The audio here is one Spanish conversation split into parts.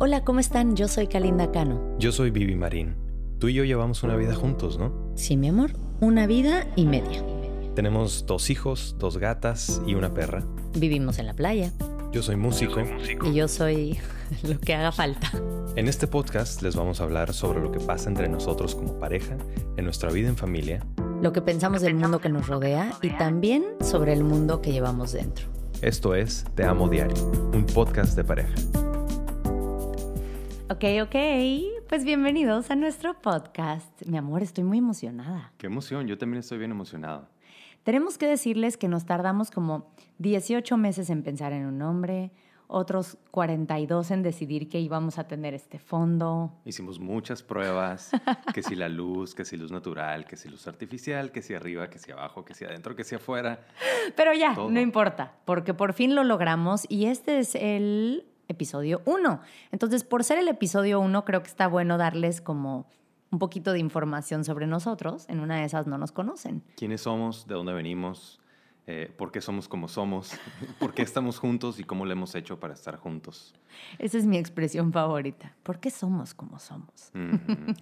Hola, ¿cómo están? Yo soy Kalinda Cano. Yo soy Vivi Marín. Tú y yo llevamos una vida juntos, ¿no? Sí, mi amor, una vida y media. Tenemos dos hijos, dos gatas y una perra. Vivimos en la playa. Yo soy músico. Y yo soy lo que haga falta. En este podcast les vamos a hablar sobre lo que pasa entre nosotros como pareja, en nuestra vida en familia, Lo que pensamos del mundo que nos rodea y también sobre el mundo que llevamos dentro. Esto es Te Amo Diario, un podcast de pareja. Ok, ok. Pues bienvenidos a nuestro podcast. Mi amor, estoy muy emocionada. Qué emoción, yo también estoy bien emocionado. Tenemos que decirles que nos tardamos como 18 meses en pensar en un nombre, otros 42 en decidir que íbamos a tener este fondo. Hicimos muchas pruebas, que si la luz, que si luz natural, que si luz artificial, que si arriba, que si abajo, que si adentro, que si afuera. Pero ya, Todo. no importa, porque por fin lo logramos y este es el episodio 1. Entonces, por ser el episodio 1, creo que está bueno darles como un poquito de información sobre nosotros. En una de esas no nos conocen. ¿Quiénes somos? ¿De dónde venimos? Eh, ¿Por qué somos como somos? ¿Por qué estamos juntos y cómo le hemos hecho para estar juntos? Esa es mi expresión favorita. ¿Por qué somos como somos? Mm,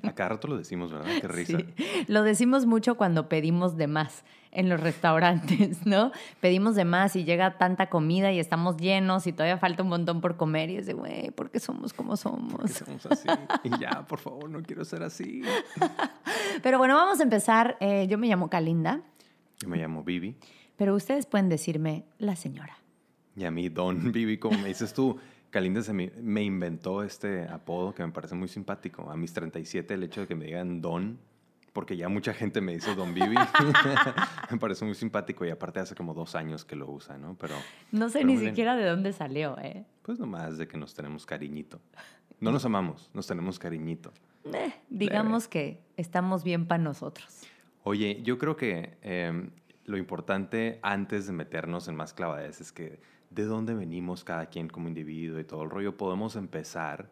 a cada rato lo decimos, ¿verdad? Qué risa. Sí. Lo decimos mucho cuando pedimos de más en los restaurantes, ¿no? Pedimos de más y llega tanta comida y estamos llenos y todavía falta un montón por comer y es de, güey, ¿por qué somos como somos? somos así. Y ya, por favor, no quiero ser así. Pero bueno, vamos a empezar. Eh, yo me llamo Kalinda, Yo me llamo Vivi. Pero ustedes pueden decirme la señora. Y a mí, Don Vivi, como me dices tú, Kalinda se me, me inventó este apodo que me parece muy simpático. A mis 37, el hecho de que me digan Don, porque ya mucha gente me dice Don Vivi, me parece muy simpático. Y aparte hace como dos años que lo usa, ¿no? Pero No sé Pero ni siquiera de dónde salió, ¿eh? pues nomás de que nos tenemos cariñito. No nos amamos, nos tenemos cariñito. Eh, digamos que estamos bien para nosotros. Oye, yo creo que em, lo importante antes de meternos en más clavadez es que de dónde venimos cada quien como individuo y todo el rollo, podemos empezar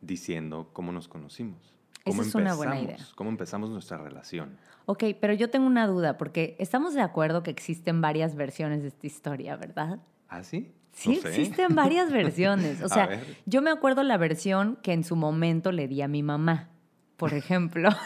diciendo cómo nos conocimos. Esa es una buena idea. Cómo empezamos nuestra relación. Ok, pero yo tengo una duda, porque estamos de acuerdo que existen varias versiones de esta historia, ¿verdad? ¿Ah, sí? Sí, No sé. existen varias versiones. O sea, yo me acuerdo la versión que en su momento le di a mi mamá, por ejemplo.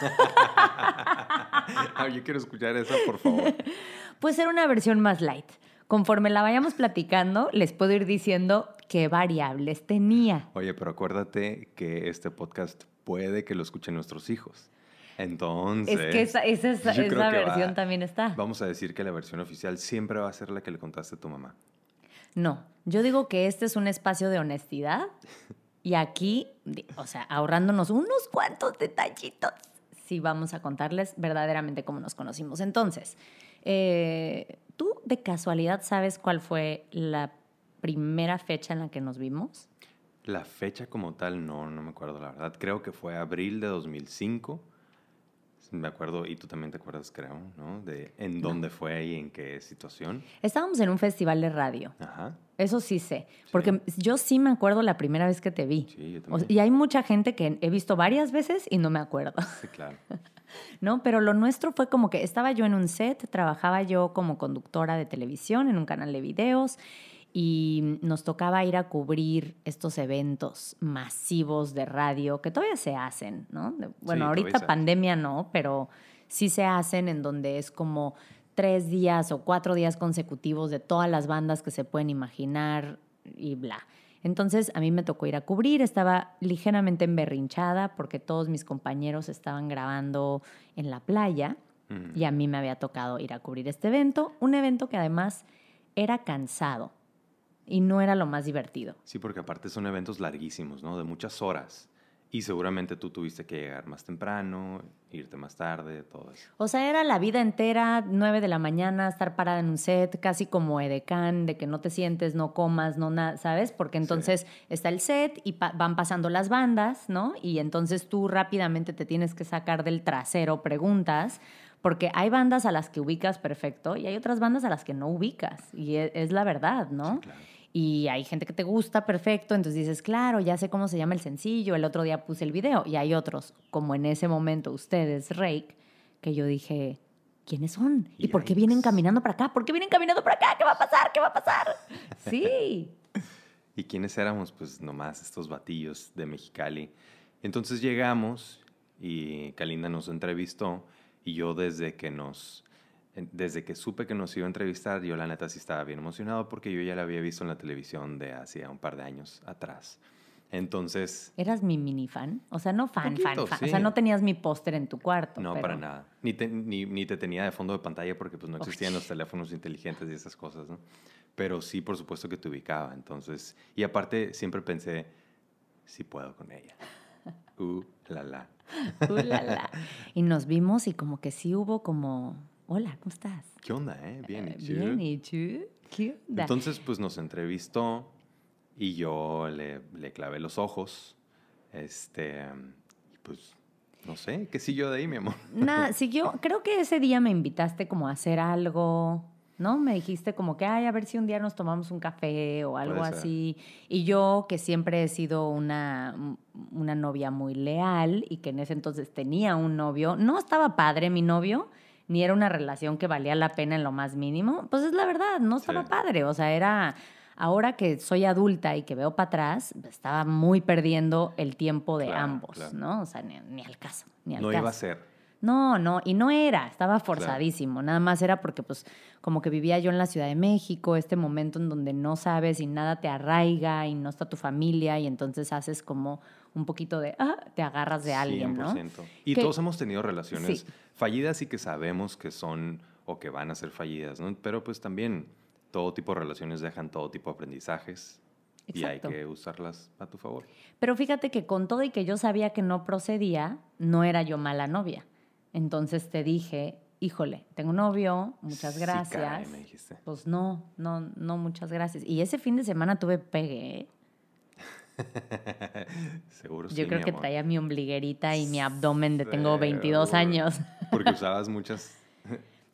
Ah, yo quiero escuchar esa, por favor. Puede ser una versión más light. Conforme la vayamos platicando, les puedo ir diciendo qué variables tenía. Oye, pero acuérdate que este podcast puede que lo escuchen nuestros hijos. Entonces... es que esa, esa, esa- va- versión también está. Vamos a decir que la versión oficial siempre va a ser la que le contaste a tu mamá. No, yo digo que este es un espacio de honestidad y aquí, o sea, ahorrándonos unos cuantos detallitos, sí vamos a contarles verdaderamente cómo nos conocimos. Entonces, eh, ¿tú de casualidad sabes cuál fue la primera fecha en la que nos vimos? La fecha como tal, no, no me acuerdo la verdad. Creo que fue abril de 2005. Me acuerdo, y tú también te acuerdas, creo, ¿no? De en dónde fue y en qué situación. Estábamos en un festival de radio. Ajá. Eso sí sé, porque yo sí me acuerdo la primera vez que te vi. Sí, yo O- también. y hay mucha gente que he visto varias veces y no me acuerdo. Sí, claro. ¿no? Pero lo nuestro fue como que estaba yo en un set, trabajaba yo como conductora de televisión en un canal de videos y nos tocaba ir a cubrir estos eventos masivos de radio que todavía se hacen, ¿no? Bueno, ahorita pandemia no, pero sí se hacen en donde es como tres días o cuatro días consecutivos de todas las bandas que se pueden imaginar y bla. Entonces a mí me tocó ir a cubrir, estaba ligeramente emberrinchada porque todos mis compañeros estaban grabando en la playa Mm. y a mí me había tocado ir a cubrir este evento, un evento que además era cansado y no era lo más divertido. Sí, porque aparte son eventos larguísimos, ¿no? De muchas horas. Y seguramente tú tuviste que llegar más temprano, irte más tarde, todo eso. O sea, era la vida entera, 9 de la mañana, estar parada en un set, casi como edecán, de que no te sientes, no comas, no nada, ¿sabes? Porque entonces está el set y pa- van pasando las bandas, ¿no? Y entonces tú rápidamente te tienes que sacar del trasero preguntas, porque hay bandas a las que ubicas perfecto y hay otras bandas a las que no ubicas. Y e- es, la verdad, ¿no? Sí, claro. Y hay gente que te gusta perfecto, entonces dices, claro, ya sé cómo se llama el sencillo, el otro día puse el video. Y hay otros, como en ese momento ustedes, Rake, que yo dije, ¿quiénes son? ¿Y por qué vienen caminando para acá? ¿Por qué vienen caminando para acá? ¿Qué va a pasar? ¿Qué va a pasar? Sí. ¿Y quiénes éramos? Pues nomás estos batillos de Mexicali. Entonces llegamos y Kalinda nos entrevistó y yo desde que nos desde que supe que nos iba a entrevistar, yo la neta sí estaba bien emocionado porque yo ya la había visto en la televisión de hacía un par de años atrás. Entonces... ¿Eras mi mini fan? O sea, no fan, fan, fan. O sea, no tenías mi póster en tu cuarto. No, para nada. Ni te, ni, ni te, tenía de fondo de pantalla porque pues no existían los teléfonos inteligentes y esas cosas, ¿no? Pero sí, por supuesto que te ubicaba. Entonces, y aparte siempre pensé, sí puedo con ella. Uh, la la. Uh, la la. Y nos vimos y como que sí hubo como, hola, ¿cómo estás? ¿Qué onda, eh? Bien, ¿y tú? Bien, ¿y tú? ¿Qué onda? Entonces, pues nos entrevistó y yo le, le clavé los ojos. Este, y pues, no sé, ¿qué siguió de ahí, mi amor? Nada, siguió, creo que ese día me invitaste como a hacer algo, ¿no? Me dijiste como que, ay, a ver si un día nos tomamos un café o algo así. Y yo, que siempre he sido una, una novia muy leal y que en ese entonces tenía un novio, no estaba padre mi novio, ni era una relación que valía la pena en lo más mínimo, pues es la verdad, no estaba padre, o sea, era ahora que soy adulta y que veo para atrás, estaba muy perdiendo el tiempo de ambos, ¿no? O sea, ni, al caso, ni al no caso. iba a ser. No, no, y no era, estaba forzadísimo, nada más era porque pues como que vivía yo en la Ciudad de México, este momento en donde no sabes y nada te arraiga y no está tu familia y entonces haces como un poquito de, ah, te agarras de alguien, 100%. ¿no? Y todos hemos tenido relaciones fallidas y que sabemos que son o que van a ser fallidas, ¿no? Pero pues también todo tipo de relaciones dejan todo tipo de aprendizajes y hay que usarlas a tu favor. Pero fíjate que con todo y que yo sabía que no procedía, no era yo mala novia. Entonces te dije, híjole, tengo novio, muchas gracias. me dijiste. Pues no, no, no, muchas gracias. Y ese fin de semana tuve pegue. ¿eh? Seguro Yo creo que traía mi ombliguerita y mi abdomen de tengo 22 años. Porque usabas muchas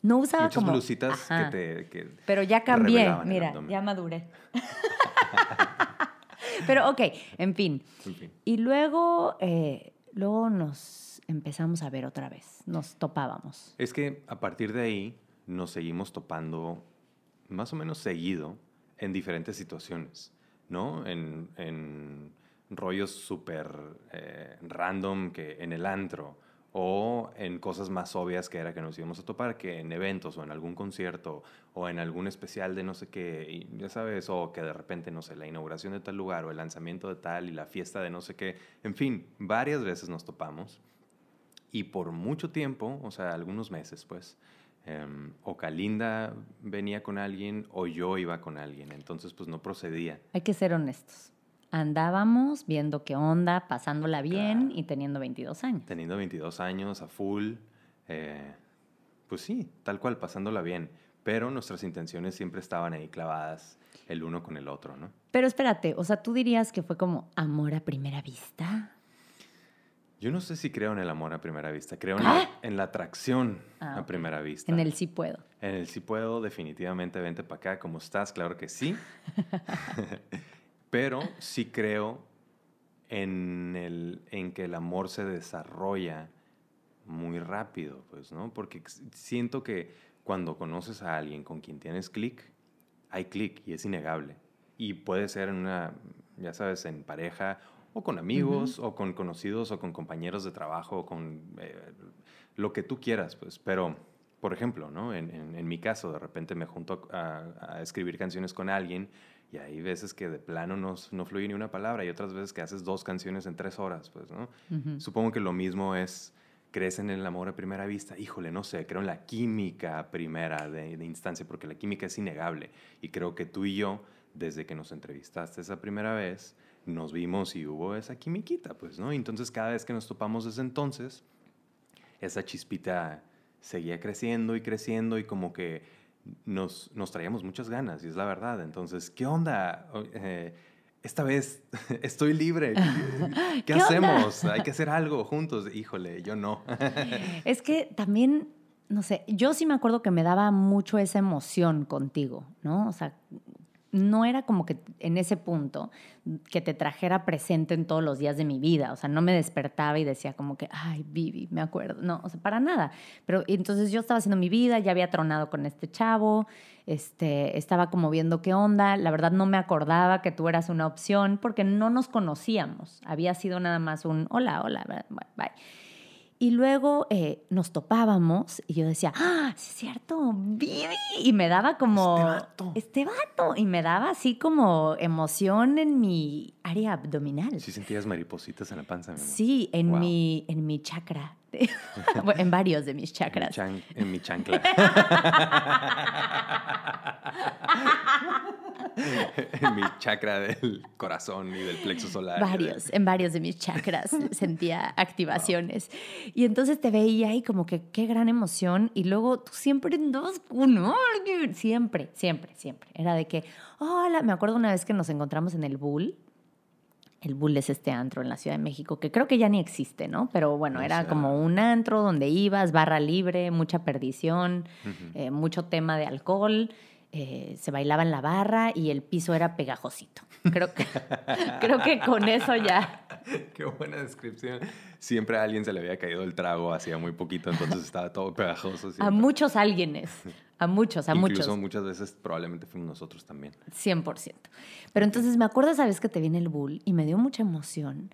no usaba Muchas como... blusitas que te... Pero ya cambié, mira, ya maduré. Pero ok, en fin. Y luego, eh, luego nos empezamos a ver otra vez, nos topábamos. Es que a partir de ahí nos seguimos topando más o menos seguido en diferentes situaciones, ¿no? En, en rollos súper eh, random que en el antro o en cosas más obvias que era que nos íbamos a topar, que en eventos o en algún concierto o en algún especial de no sé qué, ya sabes, o que de repente, no sé, la inauguración de tal lugar o el lanzamiento de tal y la fiesta de no sé qué, en fin, varias veces nos topamos y por mucho tiempo, o sea, algunos meses, pues, em, o Kalinda venía con alguien o yo iba con alguien, entonces pues no procedía. Hay que ser honestos andábamos viendo qué onda, pasándola bien y teniendo 22 años. Teniendo 22 años a full, eh, pues sí, tal cual, pasándola bien. Pero nuestras intenciones siempre estaban ahí clavadas el uno con el otro, ¿no? Pero espérate, o sea, ¿tú dirías que fue como amor a primera vista? Yo no sé si creo en el amor a primera vista, creo en, la, ¡Ah! atracción ah, a primera vista. En el sí puedo. En el sí puedo, definitivamente, vente para acá, ¿cómo estás? Claro que sí. Pero sí creo en, el, en que el amor se desarrolla muy rápido, pues, ¿no? Porque siento que cuando conoces a alguien con quien tienes clic, hay clic y es innegable. Y puede ser en una, ya sabes, en pareja o con amigos o con conocidos o con compañeros de trabajo o con eh, lo que tú quieras, pues. Pero, por ejemplo, ¿no? En, en, mi caso, de repente me junto a, a escribir canciones con alguien y hay veces que de plano no, no fluye ni una palabra y otras veces que haces dos canciones en tres horas, pues, ¿no? Supongo que lo mismo es, crees en el amor a primera vista. Híjole, no sé, creo en la química primera de, de instancia, porque la química es innegable. Y creo que tú y yo, desde que nos entrevistaste esa primera vez, nos vimos y hubo esa quimiquita, pues, ¿no? entonces cada vez que nos topamos desde entonces, esa chispita seguía creciendo y creciendo y como que nos, nos traíamos muchas ganas, y es la verdad. Entonces, ¿qué onda? Eh, esta vez estoy libre. ¿Qué, hacemos? Hay que hacer algo juntos. Híjole, yo no. es que también, no sé, yo sí me acuerdo que me daba mucho esa emoción contigo, ¿no? O sea, no era como que en ese punto que te trajera presente en todos los días de mi vida. O sea, no me despertaba y decía como que, ay, Vivi, me acuerdo. No, o sea, para nada. Pero entonces yo estaba haciendo mi vida, ya había tronado con este chavo, este, estaba como viendo qué onda. La verdad no me acordaba que tú eras una opción porque no nos conocíamos. Había sido nada más un hola, hola, bye. Y luego eh, nos topábamos y yo decía, ¡ah, es cierto! ¡Vivi! Y me daba como... Este vato. Este vato. Y me daba así como emoción en mi área abdominal. Sí sentías maripositas en la panza, mi amor. Sí, en, Wow. mi, en mi chakra. Bueno, en varios de mis En mi, chakras. chan- en mi chancla. en mi chakra del corazón y del plexo solar. Varios, en varios de mis chakras sentía activaciones. Y entonces te veía y como que qué gran emoción. Y luego tú siempre andabas con alguien. Siempre, siempre, siempre. Era de que, hola, me acuerdo una vez que nos encontramos en el Bull. El Bull es este antro en la Ciudad de México, que creo que ya ni existe, ¿no? Pero bueno, No era sé. como un antro donde ibas, barra libre, mucha perdición, eh, mucho tema de alcohol. Eh, se bailaba en la barra y el piso era pegajosito. Creo que, creo que con eso ya. Qué buena descripción. Siempre a alguien se le había caído el trago hacía muy poquito, entonces estaba todo pegajoso. A muchos alguienes. A muchos, a Incluso muchos. muchas veces probablemente fuimos nosotros también. 100%. Pero entonces me acuerdo esa vez que te vi en el Bull y me dio mucha emoción.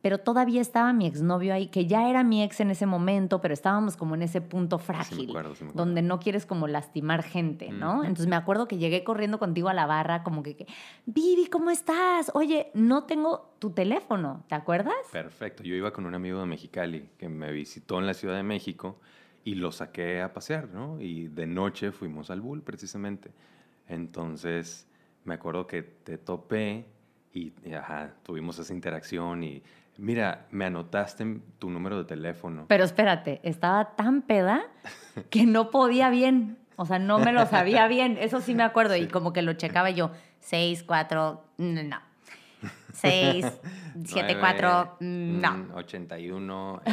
Pero todavía estaba mi exnovio ahí, que ya era mi ex en ese momento, pero estábamos como en ese punto frágil, acuerdo, sí me acuerdo. donde no quieres como lastimar gente, ¿no? Entonces me acuerdo que llegué corriendo contigo a la barra, como que, que, Vivi, ¿cómo estás? Oye, no tengo tu teléfono, ¿te acuerdas? Perfecto. Yo iba con un amigo de Mexicali que me visitó en la Ciudad de México y lo saqué a pasear, ¿no? Y de noche fuimos al Bull, precisamente. Entonces, me acuerdo que te topé y, y, ajá, tuvimos esa interacción y, mira, me anotaste tu número de teléfono. Pero espérate, estaba tan peda que no podía bien. O sea, no me lo sabía bien. Eso sí me acuerdo. Y como que lo checaba yo. 6, 4, no. 6, 7, 4, no. Mm, 81. eh,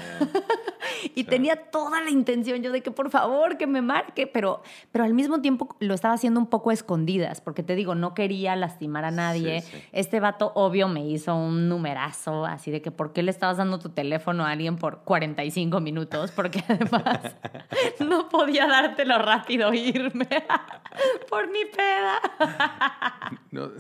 Y tenía toda la intención yo de que por favor que me marque, pero, pero al mismo tiempo lo estaba haciendo un poco a escondidas, porque te digo, no quería lastimar a nadie. Sí, sí. Este vato obvio me hizo un numerazo, así de que ¿por qué le estabas dando tu teléfono a alguien por 45 minutos? Porque además no podía dártelo rápido e irme por mi peda. no,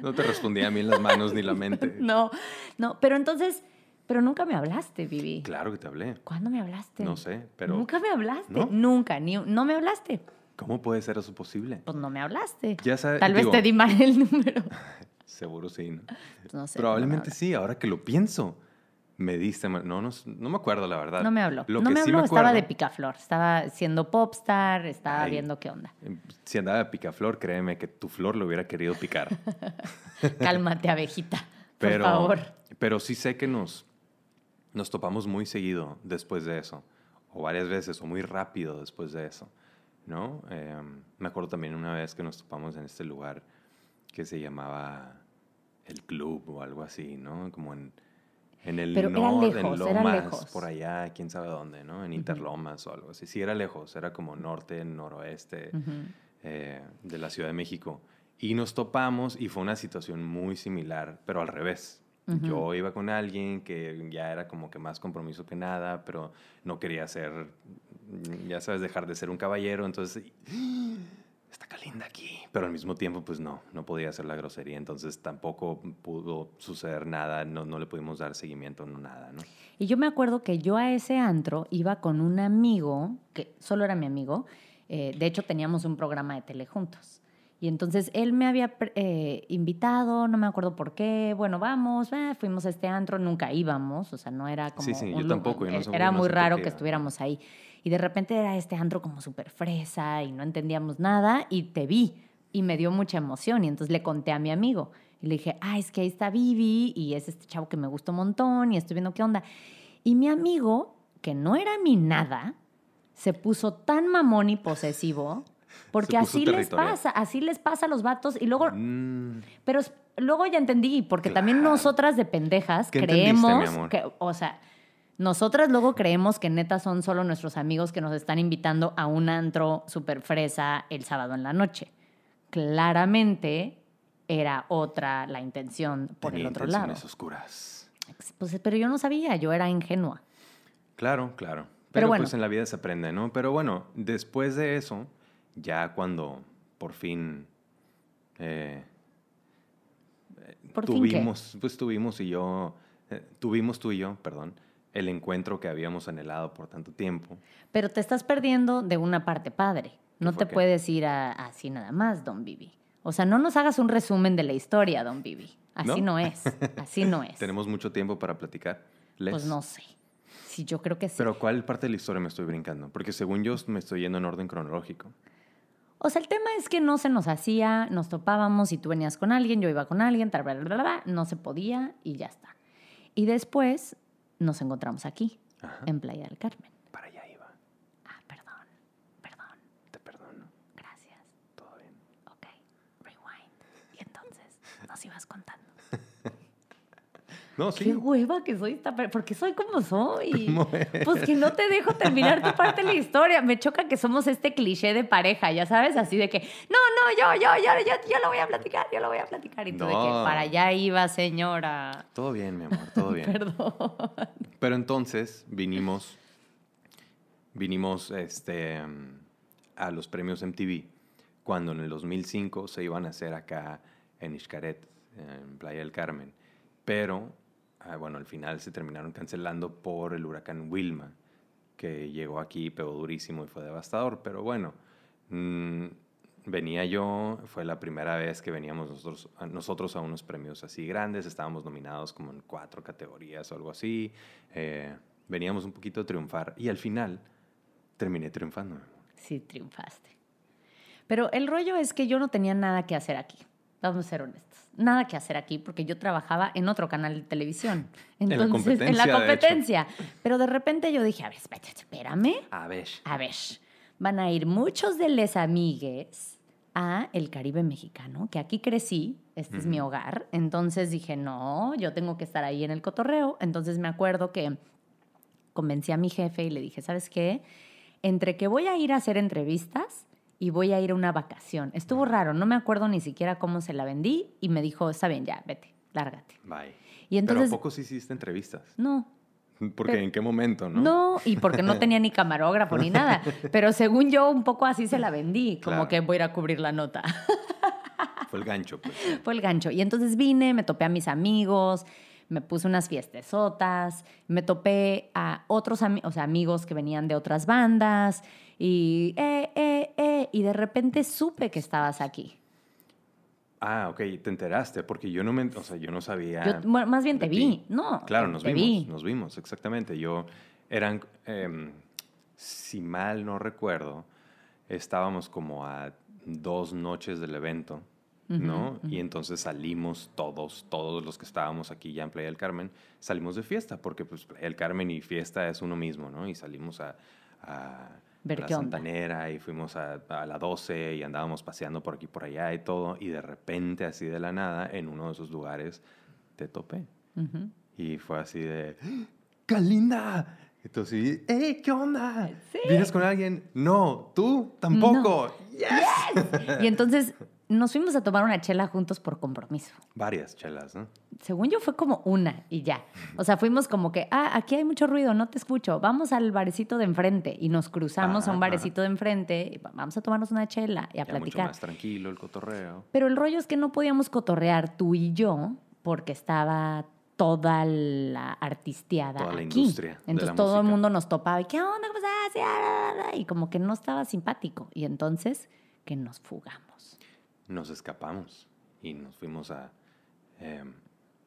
no te respondía a mí en las manos ni la mente. No, no, pero entonces, pero nunca me hablaste, Vivi. Claro que te hablé. ¿Cuándo me hablaste? No sé, pero Nunca me hablaste. ¿No? Nunca, ni, no me hablaste. ¿cómo puede ser eso posible? Pues no me hablaste. Ya sabe- Tal vez te di mal el número. Seguro sí. ¿no? No sé, Probablemente no me sí, ahora que lo pienso. Me diste mal- No, no, no me acuerdo, la verdad. No me habló. Lo no que me sí habló, estaba acuerdo- de picaflor. Estaba siendo popstar, estaba viendo qué onda. eh, Si andaba de picaflor, créeme que tu flor lo hubiera querido picar. Cálmate, abejita. Por Pero, favor. pero sí sé que nos, nos topamos muy seguido después de eso. O varias veces, o muy rápido después de eso. ¿No? Eh, me acuerdo también una vez que nos topamos en este lugar que se llamaba El Club o algo así, ¿no? Como en, en el Pero norte, lejos, en Lomas, por allá, quién sabe dónde, ¿no? En Interlomas o algo así. Sí, era lejos, era como norte, noroeste eh, de la Ciudad de México. Y nos topamos y fue una situación muy similar, pero al revés. Yo iba con alguien que ya era como que más compromiso que nada, pero no quería ser, ya sabes, dejar de ser un caballero, entonces, está Calinda aquí. Pero al mismo tiempo, pues no, no podía hacer la grosería, entonces tampoco pudo suceder nada, no, no le pudimos dar seguimiento, no nada, ¿no? Y yo me acuerdo que yo a ese antro iba con un amigo, que solo era mi amigo. eh, de hecho, teníamos un programa de tele juntos. Y entonces él me había eh, invitado, no me acuerdo por qué. Bueno, vamos, eh, fuimos a este antro, nunca íbamos, o sea, no era como. Sí, sí, yo un lu- tampoco, yo no eh, Era muy raro que estuviéramos ahí. Y de repente era este antro como súper fresa y no entendíamos nada. Y te vi y me dio mucha emoción. Y entonces le conté a mi amigo. Y le dije, ah, es que ahí está Vivi y es este chavo que me gustó un montón y estoy viendo qué onda. Y mi amigo, que no era mi nada, se puso tan mamón y posesivo. Porque así les pasa, así les pasa a los vatos. Y luego, Mm, pero luego ya entendí, porque también Claro. nosotras de pendejas ¿Qué entendiste, mi creemos amor? que, o sea, nosotras luego creemos que neta son solo nuestros amigos que nos están invitando a un antro super fresa el sábado en la noche. Claramente era otra la intención por Tenía el otro lado. oscuras. Pues, pero yo no sabía, yo era ingenua. Claro, claro. Pero, Pero bueno. pues en la vida se aprende, ¿no? Pero bueno, después de eso, ya cuando por fin eh, ¿Por fin qué? tuvimos, pues tuvimos y yo, eh, tuvimos tú y yo, perdón, el encuentro que habíamos anhelado por tanto tiempo. Pero te estás perdiendo de una parte padre. No te qué? puedes ir a- así nada más, Don Vivi. O sea, no nos hagas un resumen de la historia, Don Vivi. Así ¿No? no, es. Así no es. Tenemos mucho tiempo para platicar. Les. Pues no sé. Sí, yo creo que sí. Pero ¿cuál parte de la historia me estoy brincando? Porque según yo me estoy yendo en orden cronológico. O sea, el tema es que no se nos hacía, nos topábamos y tú venías con alguien, yo iba con alguien, tal, bla, bla, bla, bla, no se podía y ya está. Y después nos encontramos aquí, Ajá. en Playa del Carmen. Para allá iba. Ah, perdón, perdón, Te perdono. gracias. Todo bien. Ok, rewind. Y entonces nos ibas contando. No, Qué hueva que soy esta, porque soy como soy. Pues que no te dejo terminar tu parte de la historia. Me choca que somos este cliché de pareja, ya sabes, así de que, no, no, yo, yo, yo, yo, yo lo voy a platicar, yo lo voy a platicar. Y tú de que para allá iba, señora. Todo bien, mi amor, todo bien. Perdón. Pero entonces vinimos, vinimos este, a los premios MTV, cuando en el 2005 se iban a hacer acá en Xcaret, en Playa del Carmen. Pero, ah, bueno, al final se terminaron cancelando por el huracán Wilma, que llegó aquí, pegó durísimo y fue devastador. Pero bueno, mm, venía yo, fue la primera vez que veníamos nosotros, nosotros a unos premios así grandes, estábamos nominados como en cuatro categorías o algo así, eh, veníamos un poquito a triunfar y al final terminé triunfando. Sí, triunfaste. Pero el rollo es que yo no tenía nada que hacer aquí. Vamos a ser honestos. Nada que hacer aquí porque yo trabajaba en otro canal de televisión. Entonces, en competencia, la de competencia. Pero de repente yo dije, a ver, espérate, espérame. A ver. A ver, van a ir muchos de les amigues a el Caribe mexicano, que aquí crecí, este es mi hogar. Entonces dije, no, yo tengo que estar ahí en el cotorreo. Entonces me acuerdo que convencí a mi jefe y le dije, ¿sabes qué? Entre que voy a ir a hacer entrevistas y voy a ir a una vacación. Estuvo raro, no me acuerdo ni siquiera cómo se la vendí y me dijo, está bien, ya, vete, lárgate. Bye. Y entonces, Pero ¿a poco sí hiciste entrevistas? no, Porque Pero- ¿en qué momento, no? no, y porque no tenía ni camarógrafo ni nada. Pero según yo, un poco así se la vendí, como Claro. que voy a ir a cubrir la nota. Fue el gancho, pues. Fue el gancho. Y entonces vine, me topé a mis amigos, me puse unas fiestesotas, me topé a otros ami- o sea, amigos que venían de otras bandas y, eh, eh, eh, y de repente supe que estabas aquí. Ah, ok, te enteraste, porque yo no me, o sea, yo no sabía. Yo, más bien te ti. vi, ¿no? Claro, nos vimos, vi. nos vimos, exactamente. Yo, eran, em, si mal no recuerdo, estábamos como a dos noches del evento, ¿no? Ujú, Y entonces salimos todos, todos los que estábamos aquí ya en Playa del Carmen, salimos de fiesta, porque pues Playa del Carmen y fiesta es uno mismo, ¿no? Y salimos a, a, Ver a la qué onda. Santanera y fuimos a, a la 12 y andábamos paseando por aquí, por allá y todo, y de repente, así de la nada, en uno de esos lugares, te topé. Y fue así de, ¡Calinda! Entonces, ¡eh, qué onda! Sí. ¿Vienes con alguien? No, tú tampoco. Yes. Y entonces nos fuimos a tomar una chela juntos por compromiso. Varias chelas, ¿no? Según yo fue como una y ya. O sea, fuimos como que, ah, aquí hay mucho ruido, no te escucho. Vamos al barecito de enfrente y nos cruzamos a un Ajá, barecito de enfrente. y va- vamos a tomarnos una chela y a Ya mucho platicar. más tranquilo el cotorreo. Pero el rollo es que no podíamos cotorrear tú y yo porque estaba toda la artisteada Toda la aquí. industria Entonces la todo el mundo nos topaba y ¿qué onda? ¿Cómo estás? Ah, ah, ah, Y como que no estaba simpático. Y entonces que nos fugamos. Nos escapamos y nos fuimos a, em,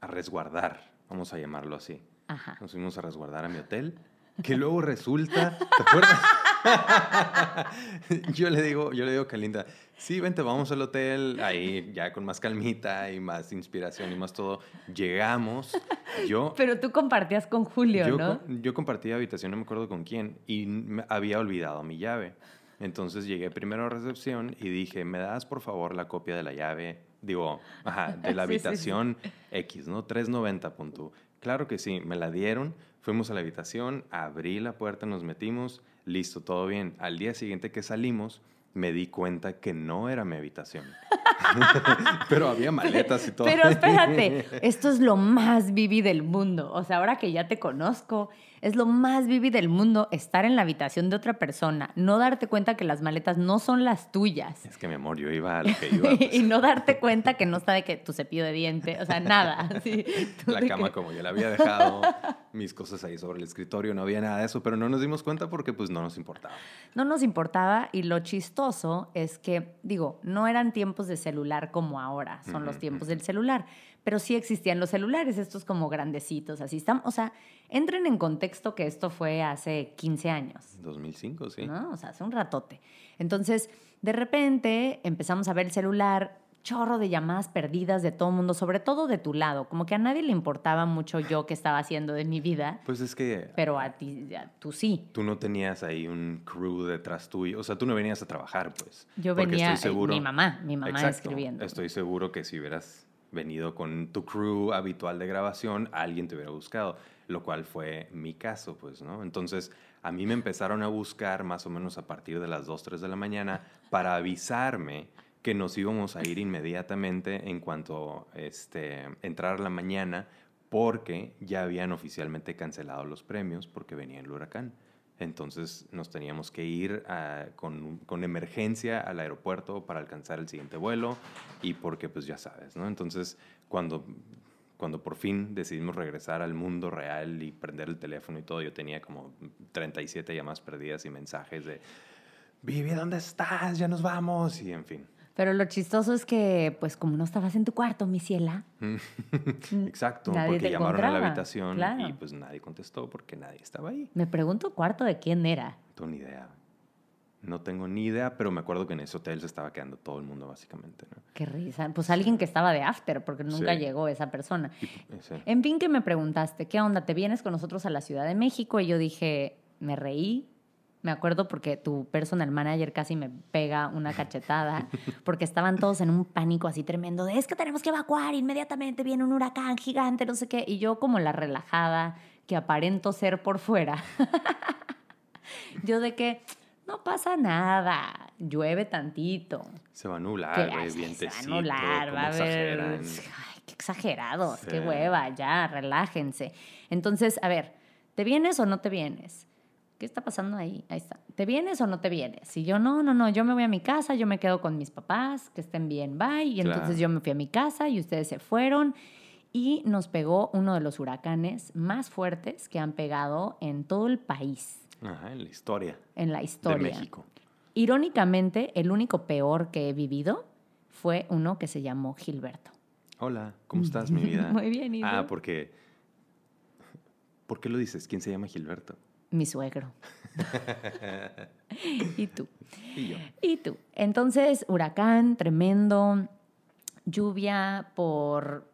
a resguardar, vamos a llamarlo así. Ajá. Nos fuimos a resguardar a mi hotel, que luego resulta, ¿te acuerdas? yo le digo, yo le digo a Calinda, sí, vente, vamos al hotel, ahí ya con más calmita y más inspiración y más todo. Llegamos, yo, Pero tú compartías con Julio, yo, ¿no? yo compartí habitación, no me acuerdo con quién, y me había olvidado mi llave. Entonces llegué primero a recepción y dije, ¿me das por favor la copia de la llave? Digo, ajá, de la Sí, sí, sí. habitación X, ¿no? 390, punto. Claro que sí, me la dieron, fuimos a la habitación, abrí la puerta, nos metimos, listo, todo bien. Al día siguiente que salimos, me di cuenta que no era mi habitación. Pero había maletas y todo. Pero espérate, esto es lo más viví del mundo. O sea, ahora que ya te conozco, es lo más viví del mundo estar en la habitación de otra persona, no darte cuenta que las maletas no son las tuyas. Es que, mi amor, yo iba a lo que iba. Pues. y no darte cuenta que no está de que tu cepillo de diente, o sea, nada. la cama como yo la había dejado, mis cosas ahí sobre el escritorio, no había nada de eso, pero no nos dimos cuenta porque pues no nos importaba. No nos importaba y lo chistoso es que, digo, no eran tiempos de celular como ahora, son los tiempos del celular pero sí existían los celulares, estos como grandecitos, así están, o sea, entren en contexto que esto fue hace 15 años. 2005, sí. ¿no? O sea, hace un ratote. Entonces, de repente empezamos a ver el celular, chorro de llamadas perdidas de todo el mundo, sobre todo de tu lado, como que a nadie le importaba mucho yo qué estaba haciendo de mi vida. Pues es que... Pero a ti, tú sí. Tú no tenías ahí un crew detrás tuyo, o sea, tú no venías a trabajar, pues. Yo venía, estoy seguro, mi mamá, mi mamá escribiendo. Estoy seguro que si hubieras venido con tu crew habitual de grabación, alguien te hubiera buscado, lo cual fue mi caso, pues, ¿no? Entonces, a mí me empezaron a buscar más o menos a partir de las 2, 3 de la mañana para avisarme que nos íbamos a ir inmediatamente en cuanto este, entrar la mañana porque ya habían oficialmente cancelado los premios porque venía el huracán. Entonces nos teníamos que ir ah, con, con, emergencia al aeropuerto para alcanzar el siguiente vuelo y porque pues ya sabes, ¿no? Entonces cuando, cuando por fin decidimos regresar al mundo real y prender el teléfono y todo, yo tenía como 37 llamadas perdidas y mensajes de, Vivi, ¿dónde estás? Ya nos vamos y en fin. Pero lo chistoso es que, pues, como no estabas en tu cuarto, mi ciela. Exacto, porque llamaron a la habitación y pues nadie contestó porque nadie estaba ahí. Me pregunto cuarto de quién era. No tengo ni idea. No tengo ni idea, pero me acuerdo que en ese hotel se estaba quedando todo el mundo, básicamente. Qué risa. Pues alguien que estaba de after, porque nunca llegó esa persona. En fin, que me preguntaste, ¿qué onda? ¿Te vienes con nosotros a la Ciudad de México? Y yo dije, me reí, me acuerdo porque tu personal manager casi me pega una cachetada porque estaban todos en un pánico así tremendo de es que tenemos que evacuar inmediatamente, viene un huracán gigante, no sé qué. Y yo como la relajada que aparento ser por fuera. yo de que no pasa nada, llueve tantito. Se va a anular, güey, vientecito. Se va a anular, va a haber... Ay, qué exagerados, qué hueva, ya, relájense. Entonces, a ver, ¿te vienes o no te vienes? ¿Qué está pasando ahí? Ahí está. ¿Te vienes o no te vienes? Y yo, no, no, no, yo me voy a mi casa, yo me quedo con mis papás, que estén bien, bye. Y entonces yo me fui a mi casa y ustedes se fueron y nos pegó uno de los huracanes más fuertes que han pegado en todo el país. Ajá, en la historia. En la historia. De México. Irónicamente, el único peor que he vivido fue uno que se llamó Gilberto. Hola, ¿cómo estás, mi vida? Muy bien, ¿y Ah, porque... ¿Por qué lo dices? ¿Quién se llama Gilberto? Mi suegro. y tú. Y yo. Y tú. Entonces, huracán, tremendo, lluvia por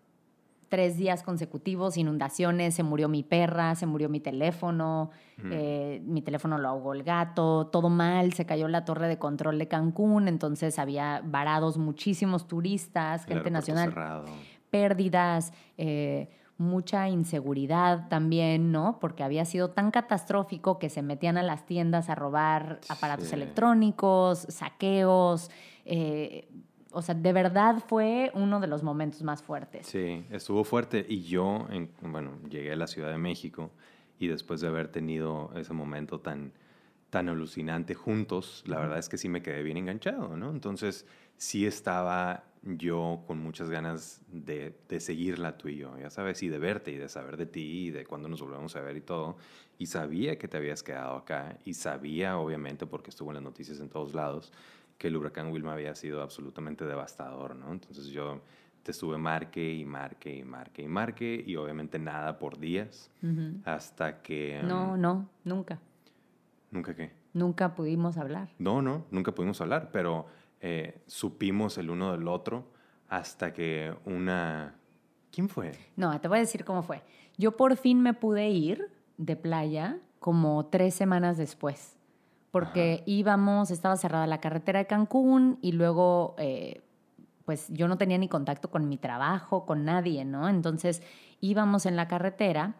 tres días consecutivos, inundaciones, se murió mi perra, se murió mi teléfono, eh, mi teléfono lo ahogó el gato, todo mal, se cayó la torre de control de Cancún, entonces había varados muchísimos turistas, gente nacional, pérdidas. Eh, mucha inseguridad también, ¿no? Porque había sido tan catastrófico que se metían a las tiendas a robar aparatos electrónicos, saqueos. Eh, o sea, de verdad fue uno de los momentos más fuertes. Sí, estuvo fuerte. Y yo, bueno, llegué a la Ciudad de México y después de haber tenido ese momento tan, tan alucinante juntos, la verdad es que sí me quedé bien enganchado, ¿no? Entonces, sí estaba yo con muchas ganas de, de seguirla tú y yo, ya sabes, y de verte y de saber de ti y de cuándo nos volvemos a ver y todo. Y sabía que te habías quedado acá y sabía, obviamente, porque estuvo en las noticias en todos lados, que el huracán Wilma había sido absolutamente devastador, ¿no? Entonces yo te estuve marque y marque y marque y marque y obviamente nada por días hasta que... No, no, nunca. ¿Nunca qué? Nunca pudimos hablar. No, no, nunca pudimos hablar, pero eh, supimos el uno del otro hasta que una... ¿Quién fue? No, te voy a decir cómo fue. Yo por fin me pude ir de playa como tres semanas después, porque íbamos, estaba cerrada la carretera de Cancún y luego, eh, pues yo no tenía ni contacto con mi trabajo, con nadie, ¿no? Entonces íbamos en la carretera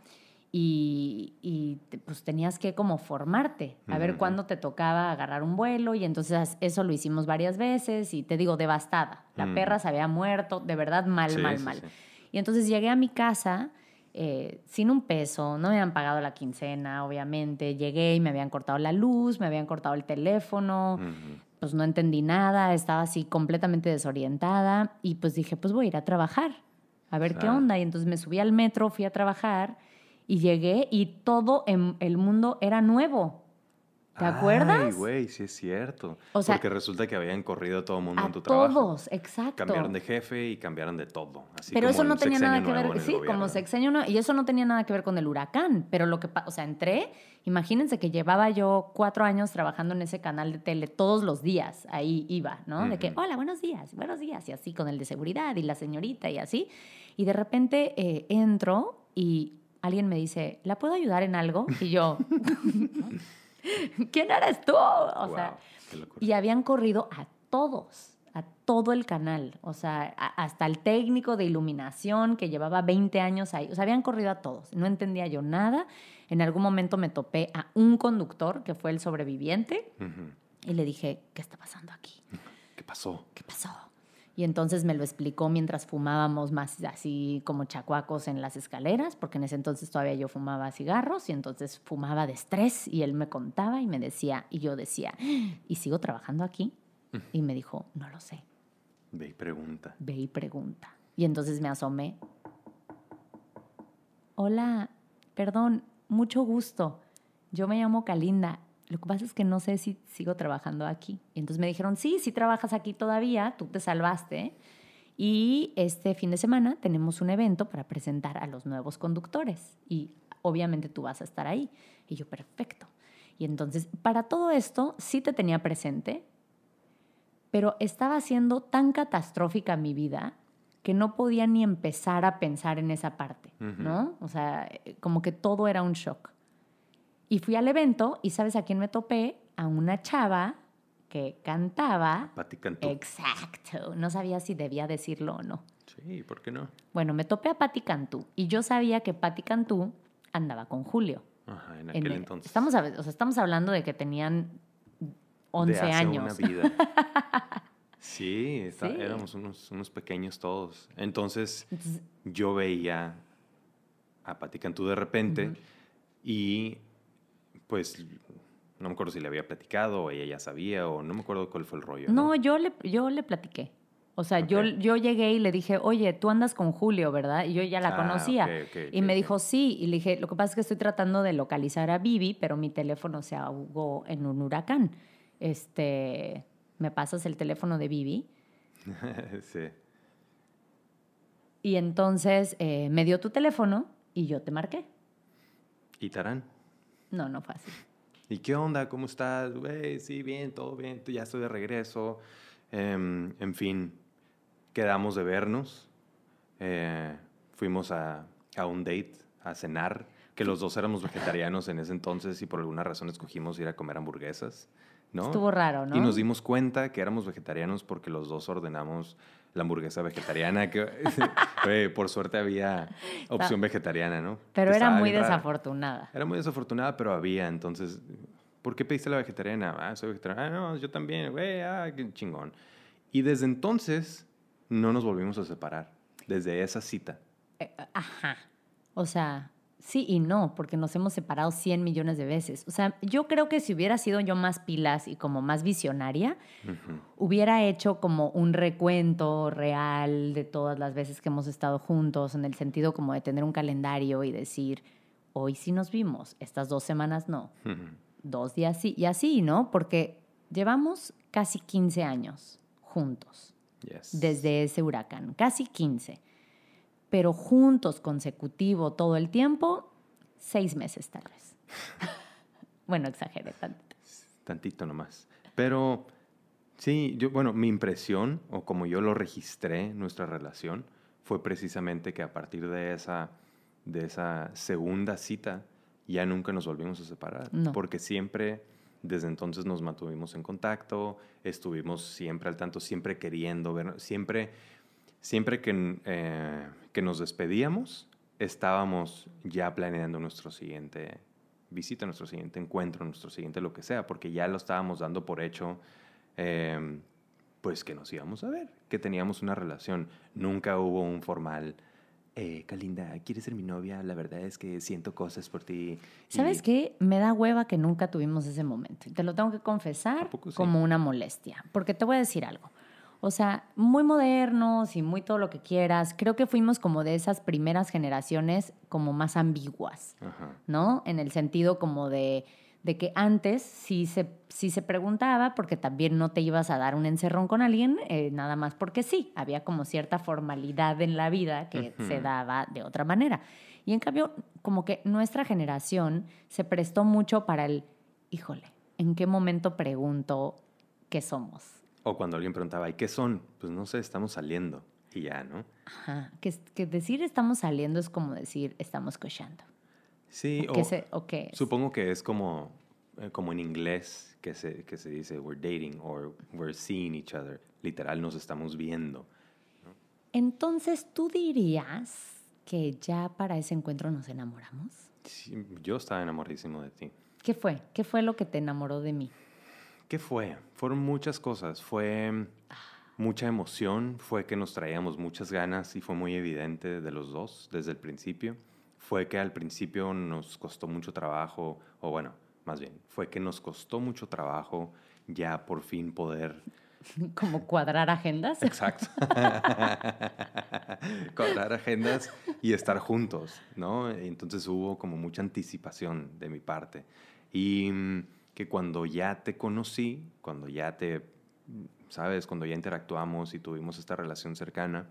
y, y pues tenías que como formarte, a ver Ujú. cuándo te tocaba agarrar un vuelo y entonces eso lo hicimos varias veces y te digo, devastada. La perra se había muerto, de verdad mal, Sí, mal, sí, mal. sí. Y entonces llegué a mi casa eh, sin un peso, no me habían pagado la quincena, obviamente. Llegué y me habían cortado la luz, me habían cortado el teléfono, pues no entendí nada, estaba así completamente desorientada y pues dije, pues voy a ir a trabajar, a ver qué onda. Y entonces me subí al metro, fui a trabajar y llegué y todo en el mundo era nuevo. ¿Te Ay, acuerdas? güey, sí es cierto. O sea, Porque resulta que habían corrido a todo el mundo A en tu trabajo. todos, exacto. Cambiaron de jefe y cambiaron de todo. Así pero como eso no tenía nada que ver, sí, como sexenio nuevo, y eso no tenía nada que ver con el huracán, pero lo que, o sea, entré, imagínense que llevaba yo cuatro años trabajando en ese canal de tele todos los días, ahí iba, ¿no? De que, hola, buenos días, buenos días, y así con el de seguridad y la señorita y así, y de repente eh, entro y alguien me dice, ¿la puedo ayudar en algo? Y yo, ¿quién eres tú? O sea, y habían corrido a todos, a todo el canal, o sea, a- hasta el técnico de iluminación que llevaba 20 años ahí, o sea, habían corrido a todos. No entendía yo nada. En algún momento me topé a un conductor que fue el sobreviviente y le dije, ¿qué está pasando aquí? ¿Qué pasó? ¿Qué pasó? Y entonces me lo explicó mientras fumábamos más así como chacuacos en las escaleras, porque en ese entonces todavía yo fumaba cigarros y entonces fumaba de estrés y él me contaba y me decía, y yo decía, ¿y sigo trabajando aquí? Y me dijo, no lo sé, Ve y pregunta. ve y pregunta. Y entonces me asomé. Hola, perdón, mucho gusto. Yo me llamo Kalinda. Lo que pasa es que no sé si sigo trabajando aquí. Y entonces me dijeron, sí, sí trabajas aquí todavía, tú te salvaste. Y este fin de semana tenemos un evento para presentar a los nuevos conductores. Y obviamente tú vas a estar ahí. Y yo, perfecto. Y entonces, para todo esto, sí te tenía presente, pero estaba siendo tan catastrófica mi vida que no podía ni empezar a pensar en esa parte, Ujú. ¿no? O sea, como que todo era un shock. Y fui al evento y ¿sabes a quién me topé? A una chava que cantaba. Pati Cantú. Exacto. No sabía si debía decirlo o no. Sí, ¿por qué no? Bueno, me topé a Patti Cantú y yo sabía que Patti Cantú andaba con Julio. Ajá, en aquel el- entonces. Estamos, o sea, estamos hablando de que tenían 11 de hace años. Una vida. Sí, está- Sí. éramos unos, unos pequeños todos. Entonces, Entonces, yo veía a Pati Cantú de repente y pues no me acuerdo si le había platicado o ella ya sabía o no me acuerdo cuál fue el rollo. No, No, yo le, yo le platiqué. O sea, yo, yo llegué y le dije, oye, tú andas con Julio, ¿verdad? Y yo ya la Ah, conocía. y me dijo, sí. Y le dije, lo que pasa es que estoy tratando de localizar a Vivi, pero mi teléfono se ahogó en un huracán. Este, ¿me pasas el teléfono de Vivi? sí. Y entonces eh, me dio tu teléfono y yo te marqué. ¿Y Tarán? No, no fue así. ¿Y qué onda? ¿Cómo estás? Güey, sí, bien, todo bien, ya estoy de regreso. Em, en fin, quedamos de vernos. Eh, fuimos a, a un date, a cenar, que los dos éramos vegetarianos en ese entonces y por alguna razón escogimos ir a comer hamburguesas, ¿no? Estuvo raro, ¿no? Y nos dimos cuenta que éramos vegetarianos porque los dos ordenamos la hamburguesa vegetariana, que por suerte había opción vegetariana, ¿no? Pero Que era muy desafortunada. Era muy desafortunada, pero había, entonces, ¿por qué pediste la vegetariana? Ah, soy vegetariana. Ah, no, yo también, güey, ah, qué chingón. Y desde entonces no nos volvimos a separar, desde esa cita. Eh, Ajá. O sea, sí y no, porque nos hemos separado 100 millones de veces. O sea, yo creo que si hubiera sido yo más pilas y como más visionaria, hubiera hecho como un recuento real de todas las veces que hemos estado juntos, en el sentido como de tener un calendario y decir, hoy sí nos vimos, estas dos semanas no, dos días sí, y así, ¿no? Porque llevamos casi 15 años juntos Yes. desde ese huracán, casi 15. Pero juntos, consecutivo, todo el tiempo, seis meses tal vez. bueno, exageré tantito. Tantito nomás. Pero sí, yo, bueno, mi impresión, o como yo lo registré, nuestra relación, fue precisamente que a partir de esa, de esa segunda cita, ya nunca nos volvimos a separar. No. Porque siempre, desde entonces nos mantuvimos en contacto, estuvimos siempre al tanto, siempre queriendo ver, siempre, siempre que, eh, que nos despedíamos, estábamos ya planeando nuestro siguiente visita, nuestro siguiente encuentro, nuestro siguiente lo que sea, porque ya lo estábamos dando por hecho, em, pues que nos íbamos a ver, que teníamos una relación. Nunca hubo un formal, eh, Kalinda, ¿quieres ser mi novia? La verdad es que siento cosas por ti. ¿Sabes qué? Me da hueva que nunca tuvimos ese momento. Y te lo tengo que confesar como una molestia. Porque te voy a decir algo. O sea, muy modernos y muy todo lo que quieras. Creo que fuimos como de esas primeras generaciones como más ambiguas, ¿no? En el sentido como de, de que antes sí se, sí se preguntaba porque también no te ibas a dar un encerrón con alguien, eh, nada más porque sí. Había como cierta formalidad en la vida que se daba de otra manera. Y en cambio, como que nuestra generación se prestó mucho para el, híjole, ¿en qué momento pregunto qué somos? O cuando alguien preguntaba, ¿y qué son? Pues no sé, estamos saliendo. Y ya, ¿no? Ajá. Que, que decir estamos saliendo es como decir estamos cochando. Sí, o, supongo que es como, eh, como en inglés que se, que se dice we're dating or we're seeing each other. Literal, nos estamos viendo. Entonces, ¿tú dirías que ya para ese encuentro nos enamoramos? Sí, yo estaba enamoradísimo de ti. ¿Qué fue? ¿Qué fue lo que te enamoró de mí? ¿Qué fue? Fueron muchas cosas. Fue mucha emoción, fue que nos traíamos muchas ganas y fue muy evidente de los dos desde el principio. Fue que al principio nos costó mucho trabajo, o bueno, más bien, fue que nos costó mucho trabajo ya por fin poder... Como cuadrar agendas. Exacto. cuadrar agendas y estar juntos, ¿no? Entonces hubo como mucha anticipación de mi parte. Y mm, que cuando ya te conocí, cuando ya te, sabes, cuando ya interactuamos y tuvimos esta relación cercana,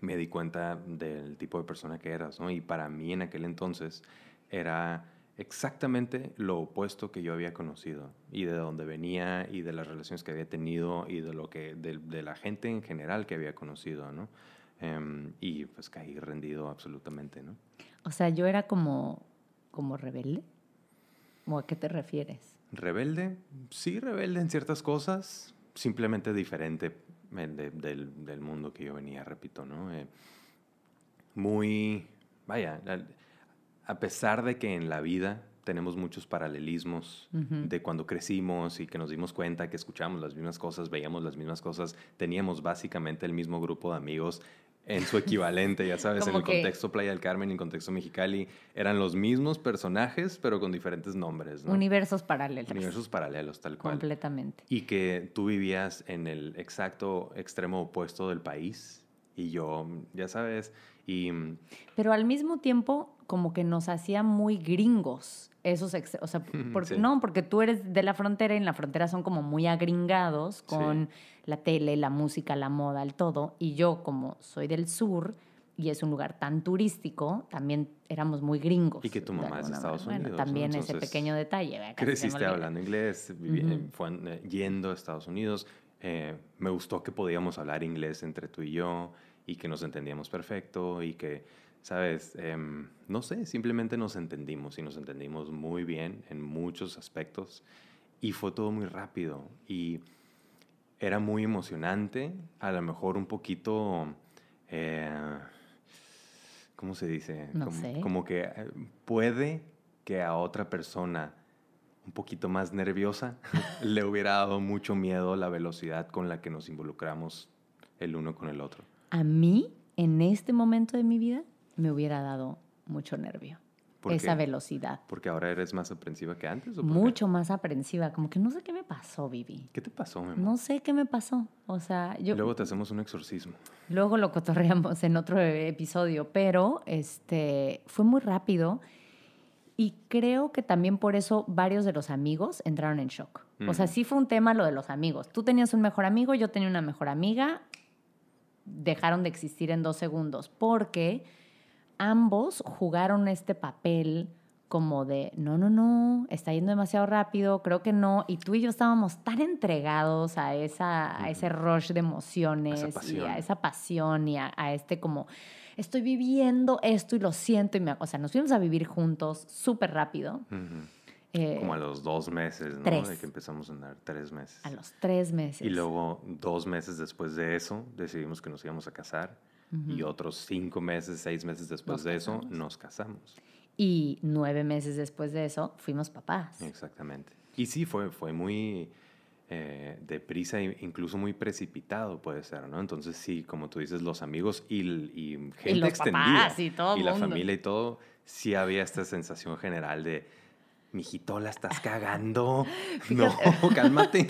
me di cuenta del tipo de persona que eras, ¿no? Y para mí en aquel entonces era exactamente lo opuesto que yo había conocido y de dónde venía y de las relaciones que había tenido y de lo que de, la gente en general que había conocido, ¿no? Em, y pues caí rendido absolutamente, ¿no? O sea, yo era como como rebelde. ¿O a qué te refieres? Rebelde, sí, rebelde en ciertas cosas, simplemente diferente eh, del, mundo que yo venía, repito, ¿no? Eh, muy, vaya, a pesar de que en la vida tenemos muchos paralelismos de cuando crecimos y que nos dimos cuenta que escuchamos las mismas cosas, veíamos las mismas cosas, teníamos básicamente el mismo grupo de amigos en su equivalente, ya sabes, en el contexto Playa del Carmen y en contexto Mexicali, eran los mismos personajes, pero con diferentes nombres. Universos paralelos. Universos paralelos, tal cual. Completamente. Y que tú vivías en el exacto extremo opuesto del país y yo, ya sabes, y... Pero al mismo tiempo, como que nos hacía muy gringos esos, o sea, no, porque tú eres de la frontera y en la frontera son como muy agringados con la tele, la música, la moda, el todo, y yo como soy del sur y es un lugar tan turístico, también éramos muy gringos. Y que tu mamá es de Estados Unidos. Bueno, también ese pequeño detalle. Creciste hablando inglés, fue, eh, yendo a Estados Unidos. Eh, me gustó que podíamos hablar inglés entre tú y yo y que nos entendíamos perfecto y que ¿sabes? Em, no sé, simplemente nos entendimos y nos entendimos muy bien en muchos aspectos y fue todo muy rápido y era muy emocionante, a lo mejor un poquito, eh, ¿cómo se dice? No como, sé. como que eh, puede que a otra persona un poquito más nerviosa le hubiera dado mucho miedo la velocidad con la que nos involucramos el uno con el otro. A mí, en este momento de mi vida, me hubiera dado mucho nervio. Esa velocidad. ¿Porque ahora eres más aprensiva que antes? Mucho más aprensiva. Como que no sé qué me pasó, Vivi. ¿Qué te pasó, mi amor? No sé qué me pasó. O sea, yo... Luego te hacemos un exorcismo. Luego lo cotorreamos en otro episodio, pero este, fue muy rápido y creo que también por eso varios de los amigos entraron en shock. O sea, sí fue un tema lo de los amigos. Tú tenías un mejor amigo, yo tenía una mejor amiga, dejaron de existir en dos segundos porque ambos jugaron este papel como de, no, no, no, está yendo demasiado rápido, creo que no, y tú y yo estábamos tan entregados a, esa, a ese rush de emociones y a esa pasión y a, este como, estoy viviendo esto y lo siento, y me, o sea, nos fuimos a vivir juntos súper rápido. Eh, como a los dos meses, ¿no? De que empezamos a andar, tres meses. A los tres meses. Y luego, dos meses después de eso, decidimos que nos íbamos a casar. Y otros cinco meses, seis meses después Nos de eso, casamos. nos casamos. Y nueve meses después de eso, fuimos papás. Exactamente. Y sí, fue, fue muy eh, deprisa e incluso muy precipitado, puede ser, ¿no? Entonces, sí, como tú dices, los amigos y, y gente los extendida. papás y todo y la mundo. familia y todo, sí había esta sensación general de. Mijito, la estás cagando. No, cálmate.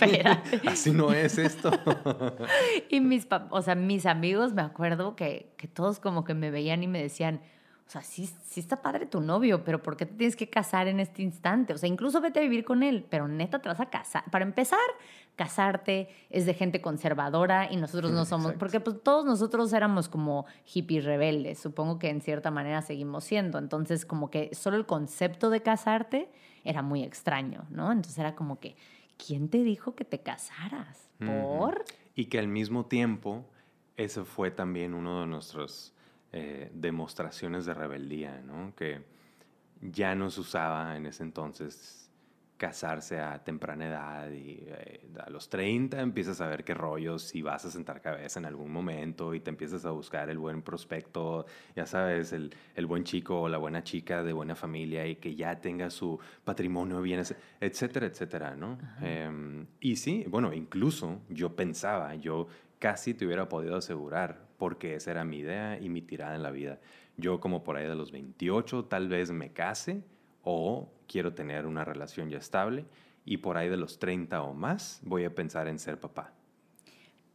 Así no es esto. Y mis, o sea, mis amigos, me acuerdo que, que todos como que me veían y me decían, o sea, sí, sí está padre tu novio, pero ¿por qué te tienes que casar en este instante? O sea, incluso vete a vivir con él, pero neta te vas a casar. Para empezar, casarte es de gente conservadora y nosotros no somos, Exacto. porque pues todos nosotros éramos como hippies rebeldes, supongo que en cierta manera seguimos siendo. Entonces, como que solo el concepto de casarte era muy extraño, ¿no? Entonces era como que, ¿quién te dijo que te casaras? ¿Por? Y que al mismo tiempo, ese fue también uno de nuestros eh, demostraciones de rebeldía, ¿no? Que ya no se usaba en ese entonces casarse a temprana edad y eh, a los 30 empiezas a ver qué rollos si vas a sentar cabeza en algún momento y te empiezas a buscar el buen prospecto, ya sabes, el, el buen chico o la buena chica de buena familia y que ya tenga su patrimonio bien, etcétera, etcétera, ¿no? Em, y sí, bueno, incluso yo pensaba, yo casi te hubiera podido asegurar, porque esa era mi idea y mi tirada en la vida. Yo como por ahí de los 28 tal vez me case o quiero tener una relación ya estable y por ahí de los 30 o más voy a pensar en ser papá.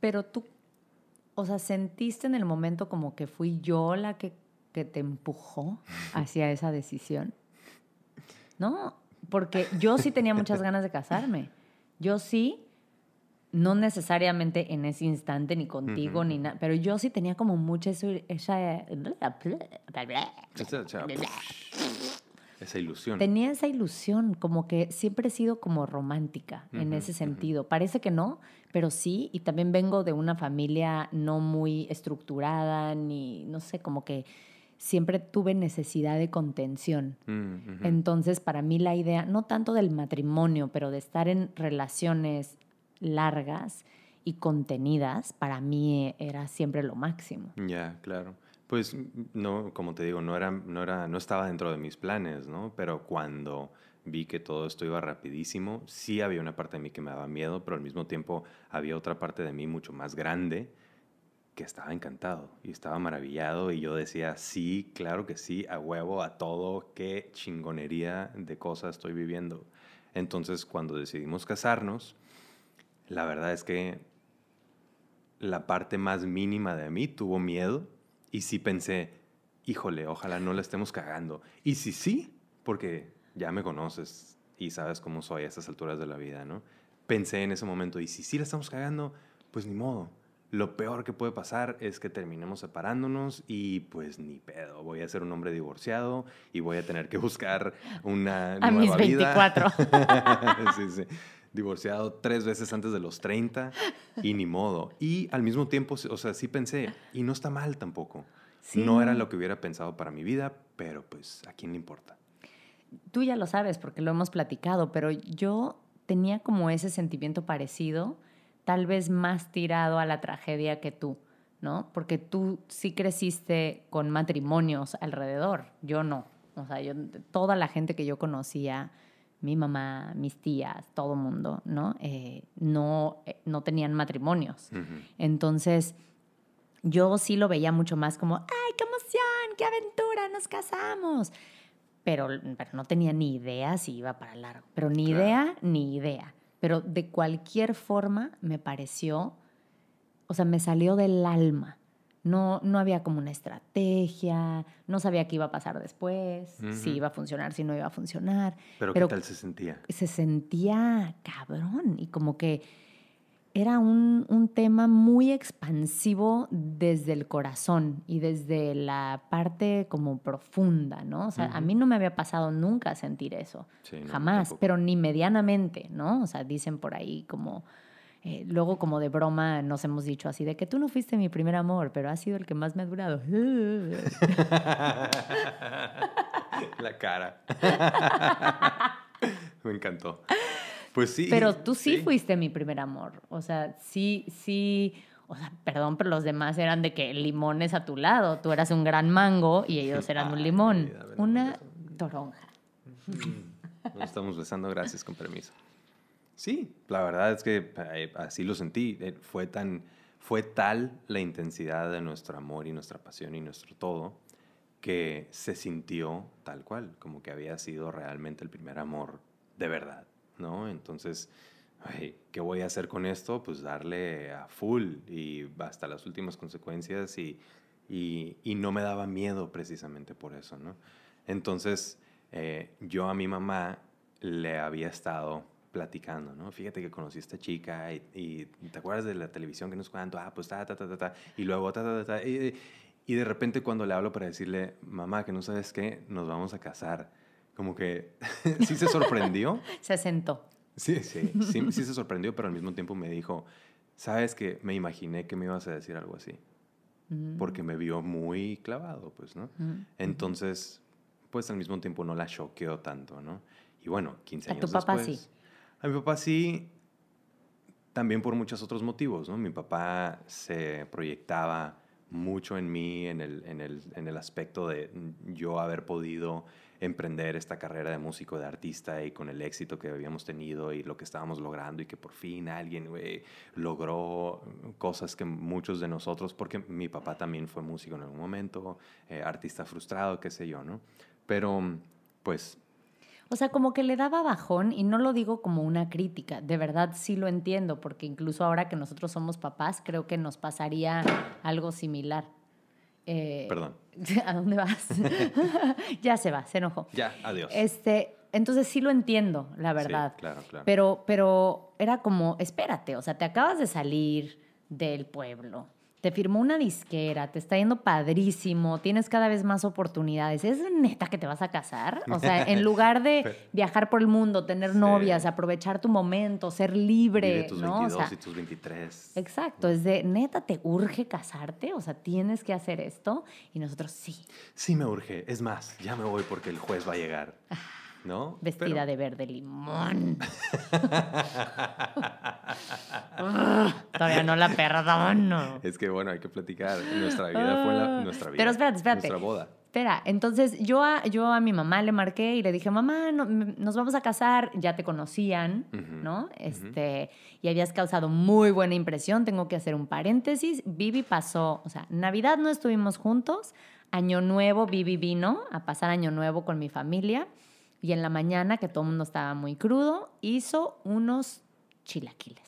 Pero tú, o sea, ¿sentiste en el momento como que fui yo la que, que te empujó hacia esa decisión? No, porque yo sí tenía muchas ganas de casarme. Yo sí, no necesariamente en ese instante ni contigo Ujú. ni nada, pero yo sí tenía como mucha esa... Esa, esa ilusión. Tenía esa ilusión, como que siempre he sido como romántica en ese sentido. Parece que no, pero sí, y también vengo de una familia no muy estructurada, ni, no sé, como que siempre tuve necesidad de contención. Mm. Entonces, para mí la idea, no tanto del matrimonio, pero de estar en relaciones largas y contenidas, para mí era siempre lo máximo. Ya, claro. Pues no, como te digo, no era, no era, no estaba dentro de mis planes, ¿no? Pero cuando vi que todo esto iba rapidísimo, sí había una parte de mí que me daba miedo, pero al mismo tiempo había otra parte de mí mucho más grande que estaba encantado y estaba maravillado y yo decía, sí, claro que sí, a huevo, a todo, qué chingonería de cosas estoy viviendo. Entonces, cuando decidimos casarnos, la verdad es que la parte más mínima de mí tuvo miedo y sí pensé, híjole, ojalá no la estemos cagando. Y si sí, porque ya me conoces y sabes cómo soy a estas alturas de la vida, ¿no? Pensé en ese momento, y si sí la estamos cagando, pues ni modo. Lo peor que puede pasar es que terminemos separándonos y pues ni pedo. Voy a ser un hombre divorciado y voy a tener que buscar una A mis nueva vida. 24. sí, sí. Divorciado tres veces antes de los 30 y ni modo. Y al mismo tiempo, o sea, sí pensé, y no está mal tampoco. Sí. No era lo que hubiera pensado para mi vida, pero pues a quién le importa. Tú ya lo sabes porque lo hemos platicado, pero yo tenía como ese sentimiento parecido, tal vez más tirado a la tragedia que tú, ¿no? Porque tú sí creciste con matrimonios alrededor, yo no. O sea, yo, toda la gente que yo conocía, mi mamá, mis tías, todo mundo, ¿no? Eh, no, eh, no tenían matrimonios. Entonces, yo sí lo veía mucho más como, ¡ay, qué emoción! ¡Qué aventura! ¡Nos casamos! Pero, pero no tenía ni idea si iba para largo. Pero ni Claro. idea, ni idea. Pero de cualquier forma me pareció, o sea, me salió del alma. No, no había como una estrategia, no sabía qué iba a pasar después, si iba a funcionar, si no iba a funcionar Pero, Pero- ¿qué tal se sentía? se sentía cabrón y como que era un, un tema muy expansivo desde el corazón y desde la parte como profunda, ¿no? O sea, a mí no me había pasado nunca sentir eso, Sí, jamás, pero ni medianamente, ¿no? O sea, dicen por ahí como... eh, luego como de broma nos hemos dicho así de que tú no fuiste mi primer amor, pero has sido el que más me ha durado. La cara. Me encantó. Pues sí. Pero tú sí, fuiste mi primer amor. O sea, sí, sí. o sea, perdón, pero los demás eran de que limones a tu lado. Tú eras un gran mango y ellos eran un limón. vida, ven, Una toronja. Nos estamos besando, gracias, con permiso. Sí, la verdad es que eh, así lo sentí. Eh, Fue, tan, fue tal la intensidad de nuestro amor y nuestra pasión y nuestro todo que se sintió tal cual, como que había sido realmente el primer amor de verdad, ¿no? Entonces, ¿qué voy a hacer con esto? Pues darle a full y hasta las últimas consecuencias y, y, y no me daba miedo precisamente por eso, ¿no? Entonces, eh, yo a mi mamá le había estado platicando, ¿no? Fíjate que conocí a esta chica y, ¿te acuerdas de la televisión que nos cuento? Ah, pues ta, ta, ta, ta, ta, y luego ta, ta, ta, ta, y de repente cuando le hablo para decirle, mamá, que no sabes qué, nos vamos a casar, como que sí se sorprendió. Se sentó. Sí, sí, sí, sí se sorprendió, pero al mismo tiempo me dijo, sabes que me imaginé que me ibas a decir algo así, Mm, porque me vio muy clavado, pues, ¿no? mm. Entonces, pues al mismo tiempo no la choqueó tanto, ¿no? Y bueno, 15 ¿A años tu papá después. sí? A mi papá sí, también por muchos otros motivos, ¿no? Mi papá se proyectaba mucho en mí, en el, en el, en el aspecto de yo haber podido emprender esta carrera de músico, de artista y con el éxito que habíamos tenido y lo que estábamos logrando y que por fin alguien güey, logró cosas que muchos de nosotros, porque mi papá también fue músico en algún momento, eh, artista frustrado, qué sé yo, ¿no? Pero pues O sea, como que le daba bajón y no lo digo como una crítica, de verdad sí lo entiendo, porque incluso ahora que nosotros somos papás, creo que nos pasaría algo similar. Eh, Perdón. ¿A dónde vas? ya se va, se enojó. ya, adiós. Este, entonces sí lo entiendo, la Sí, verdad. claro, claro. Pero, pero era como, espérate, o sea, te acabas de salir del pueblo, te firmó una disquera, te está yendo padrísimo, tienes cada vez más oportunidades. ¿Es neta que te vas a casar? O sea, en lugar de viajar por el mundo, tener Sí. novias, aprovechar tu momento, ser libre, Vive tus ¿no? O 22 sea, y tus 23. exacto, es de, neta, ¿te urge casarte? O sea, tienes que hacer esto. Y nosotros, sí, Sí me urge. Es más, ya me voy porque el juez va a llegar. ¿No? vestida Pero- de verde limón. Todavía no la perdono. Es que bueno, hay que platicar. Nuestra vida fue la, Ah. nuestra vida. Pero espérate, espérate. Nuestra boda. Espera, entonces yo a, yo a mi mamá le marqué y le dije, mamá, no- nos vamos a casar, ya te conocían, ¿no? Este, y habías causado muy buena impresión, tengo que hacer un paréntesis. Vivi pasó, o sea, Navidad no estuvimos juntos, Año Nuevo Vivi vino a pasar Año Nuevo con mi familia y en la mañana, que todo el mundo estaba muy crudo, hizo unos chilaquiles.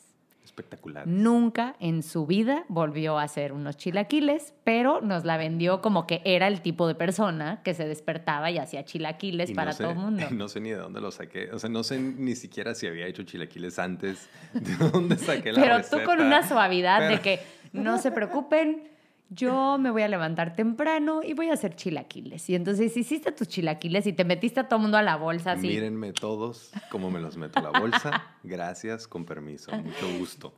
Espectacular. Nunca en su vida volvió a hacer unos chilaquiles, pero nos la vendió como que era el tipo de persona que se despertaba y hacía chilaquiles Y no para sé- todo el mundo. No sé ni de dónde lo saqué. O sea, no sé ni siquiera si había hecho chilaquiles antes. ¿De dónde saqué la Pero receta? tú con una suavidad de que no se preocupen, yo me voy a levantar temprano y voy a hacer chilaquiles. Y entonces hiciste tus chilaquiles y te metiste a todo mundo a la bolsa así. Mírenme todos cómo me los meto a la bolsa. Gracias, con permiso. Mucho gusto.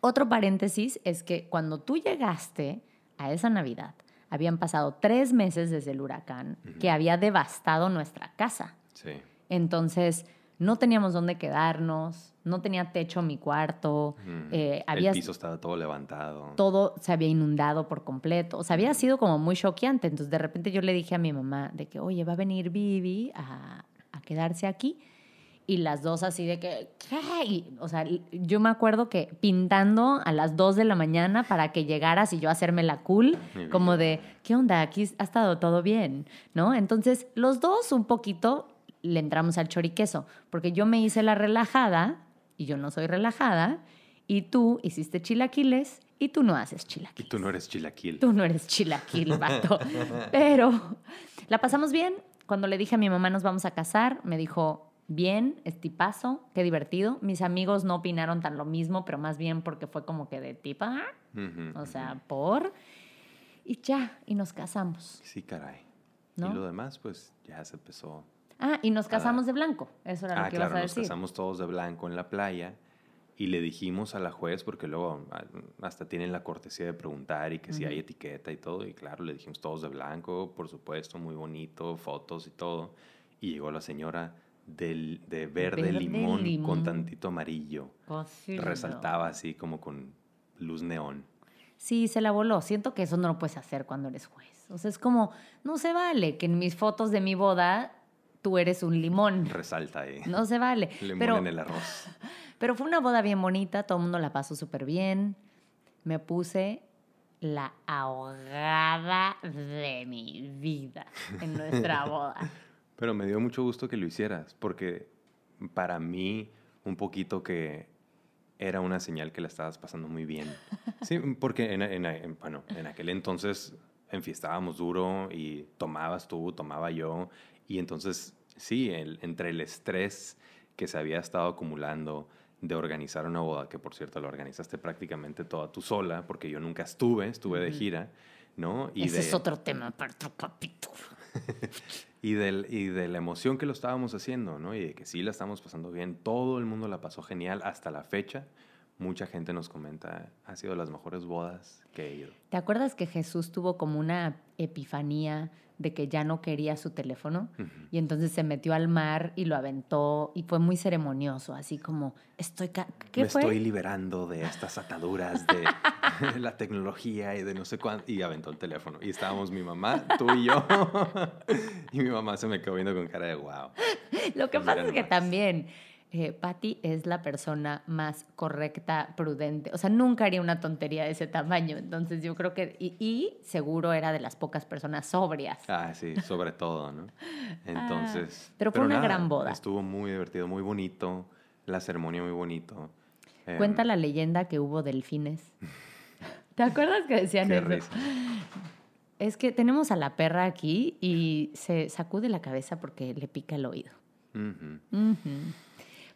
Otro paréntesis es que cuando tú llegaste a esa Navidad, habían pasado tres meses desde el huracán que había devastado nuestra casa. Sí. Entonces, no teníamos dónde quedarnos, no tenía techo mi cuarto, Mm. eh, había El piso estaba todo levantado. todo se había inundado por completo. O sea, había sido como muy choqueante. Entonces, de repente yo le dije a mi mamá de que, oye, va a venir Vivi a, a quedarse aquí. Y las dos así de que, ¿qué? Y, o sea, yo me acuerdo que pintando a las 2 de la mañana para que llegaras y yo hacerme la cool, como de, ¿qué onda? Aquí ha estado todo bien, ¿no? Entonces, los dos un poquito le entramos al choriqueso, porque yo me hice la relajada y yo no soy relajada, y tú hiciste chilaquiles y tú no haces Y chilaquiles. tú no eres chilaquil. Tú no eres chilaquil, vato. Pero la pasamos bien. Cuando le dije a mi mamá nos vamos a casar, me dijo, bien, es tipazo, qué divertido. Mis amigos no opinaron tan lo mismo, pero más bien porque fue como que de tipa, Ujú, o sea, ujú. por... Y ya, y nos casamos. Sí, caray. ¿No? Y lo demás, pues ya se empezó. Ah, y nos casamos de blanco. Eso era Ah, lo que claro, ibas a nos decir. casamos todos de blanco en la playa y le dijimos a la juez, porque luego ah, hasta tienen la cortesía de preguntar y que si hay etiqueta y todo, y claro, le dijimos todos de blanco, por supuesto, muy bonito, fotos y todo. Y llegó la señora del, de verde, Verde limón, limón. con tantito amarillo. Cocido. Resaltaba así como con luz neón. Sí, se la voló. Siento que eso no lo puedes hacer cuando eres juez. O sea, es como, no se vale que en mis fotos de mi boda tú eres un limón. Resalta ahí. No se vale. Limón pero, en el arroz. pero fue una boda bien bonita, todo el mundo la pasó súper bien. Me puse la ahogada de mi vida en nuestra boda. Pero me dio mucho gusto que lo hicieras, porque para mí un poquito que era una señal que la estabas pasando muy bien. Sí, porque en, en- en- bueno, en aquel entonces enfiestábamos duro y tomabas tú, tomaba yo, y entonces sí, el- entre el estrés que se había estado acumulando de organizar una boda, que por cierto la organizaste prácticamente toda tú sola, porque yo nunca estuve, estuve de gira, ¿no? Y Ese de, es otro tema para otro capítulo. y, del, y de la emoción que lo estábamos haciendo, ¿no? Y de que sí la estamos pasando bien. Todo el mundo la pasó genial hasta la fecha. Mucha gente nos comenta, ha sido de las mejores bodas que he ido. ¿Te acuerdas que Jesús tuvo como una epifanía de que ya no quería su teléfono? Y entonces se metió al mar y lo aventó y fue muy ceremonioso, así como, estoy... ¿Qué Me fue? estoy liberando de estas ataduras de la tecnología y de no sé cuánto. Y aventó el teléfono. Y estábamos mi mamá, tú y yo. y mi mamá se me quedó viendo con cara de wow. Lo que Pues pasa es que también eh, Patty es la persona más correcta, prudente. O sea, nunca haría una tontería de ese tamaño. Entonces yo creo que... Y, y seguro era de las pocas personas sobrias. Ah, sí, sobre todo, ¿no? Entonces. Ah, pero fue una gran boda. Estuvo muy divertido, muy bonito. La ceremonia muy bonito. Em, Cuenta la leyenda que hubo delfines. ¿Te acuerdas que decían Qué eso? risa. Es que tenemos a la perra aquí y se sacude la cabeza porque le pica el oído. Ujú. Ujú.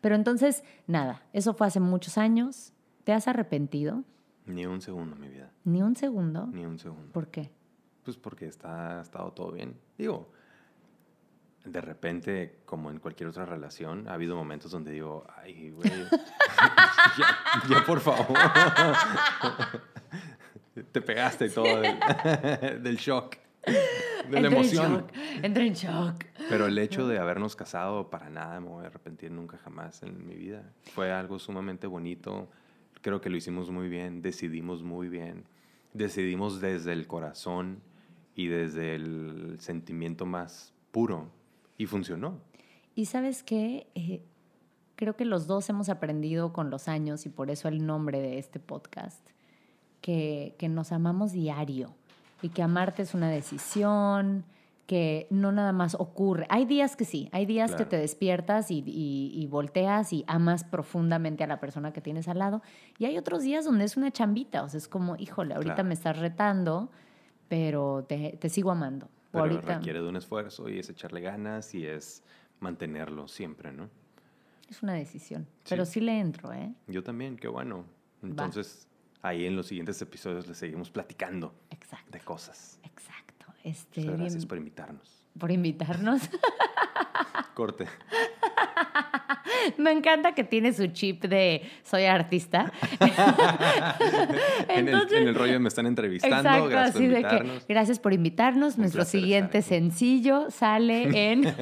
Pero entonces, nada, eso fue hace muchos años. ¿Te has arrepentido? Ni un segundo, mi vida. Ni un segundo. Ni un segundo. ¿Por qué? Pues porque está, ha estado todo bien. Digo, de repente, como en cualquier otra relación, ha habido momentos donde digo, ay, güey, ya, ya, por favor. Te pegaste y todo del, del shock, de la Entré en emoción. shock, Entré en shock. Pero el hecho de habernos casado, para nada me voy a arrepentir nunca jamás en mi vida. Fue algo sumamente bonito. Creo que lo hicimos muy bien, decidimos muy bien. Decidimos desde el corazón y desde el sentimiento más puro. Y funcionó. Y sabes qué? Eh, creo que los dos hemos aprendido con los años y por eso el nombre de este podcast, que, que nos amamos diario y que amarte es una decisión, que no nada más ocurre. Hay días que sí, hay días que Claro. te despiertas y, y- y volteas y amas profundamente a la persona que tienes al lado y hay otros días donde es una chambita, o sea, es como, híjole, ahorita Claro. me estás retando, pero te, te sigo amando. Pero ahorita requiere de un esfuerzo y es echarle ganas y es mantenerlo siempre, ¿no? es una decisión, Sí. pero sí le entro, ¿eh? Yo también, qué bueno. Entonces, ahí en los siguientes episodios les seguimos platicando Exacto. de cosas. Exacto. Este, Muchas gracias bien- por invitarnos. por invitarnos. Corte. Me encanta que tiene su chip de soy artista. en, el, en rollo me están entrevistando. Exacto, gracias por así de que invitarnos. gracias por invitarnos. Un Nuestro siguiente sencillo sale en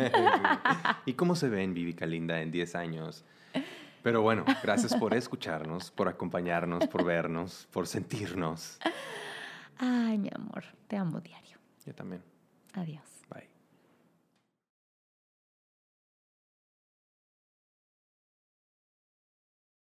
¿Y cómo se ven, Vivica Linda, en 10 años? Pero bueno, gracias por escucharnos, por acompañarnos, por vernos, por sentirnos. Ay, mi amor, te amo diario. Yo también. Adiós.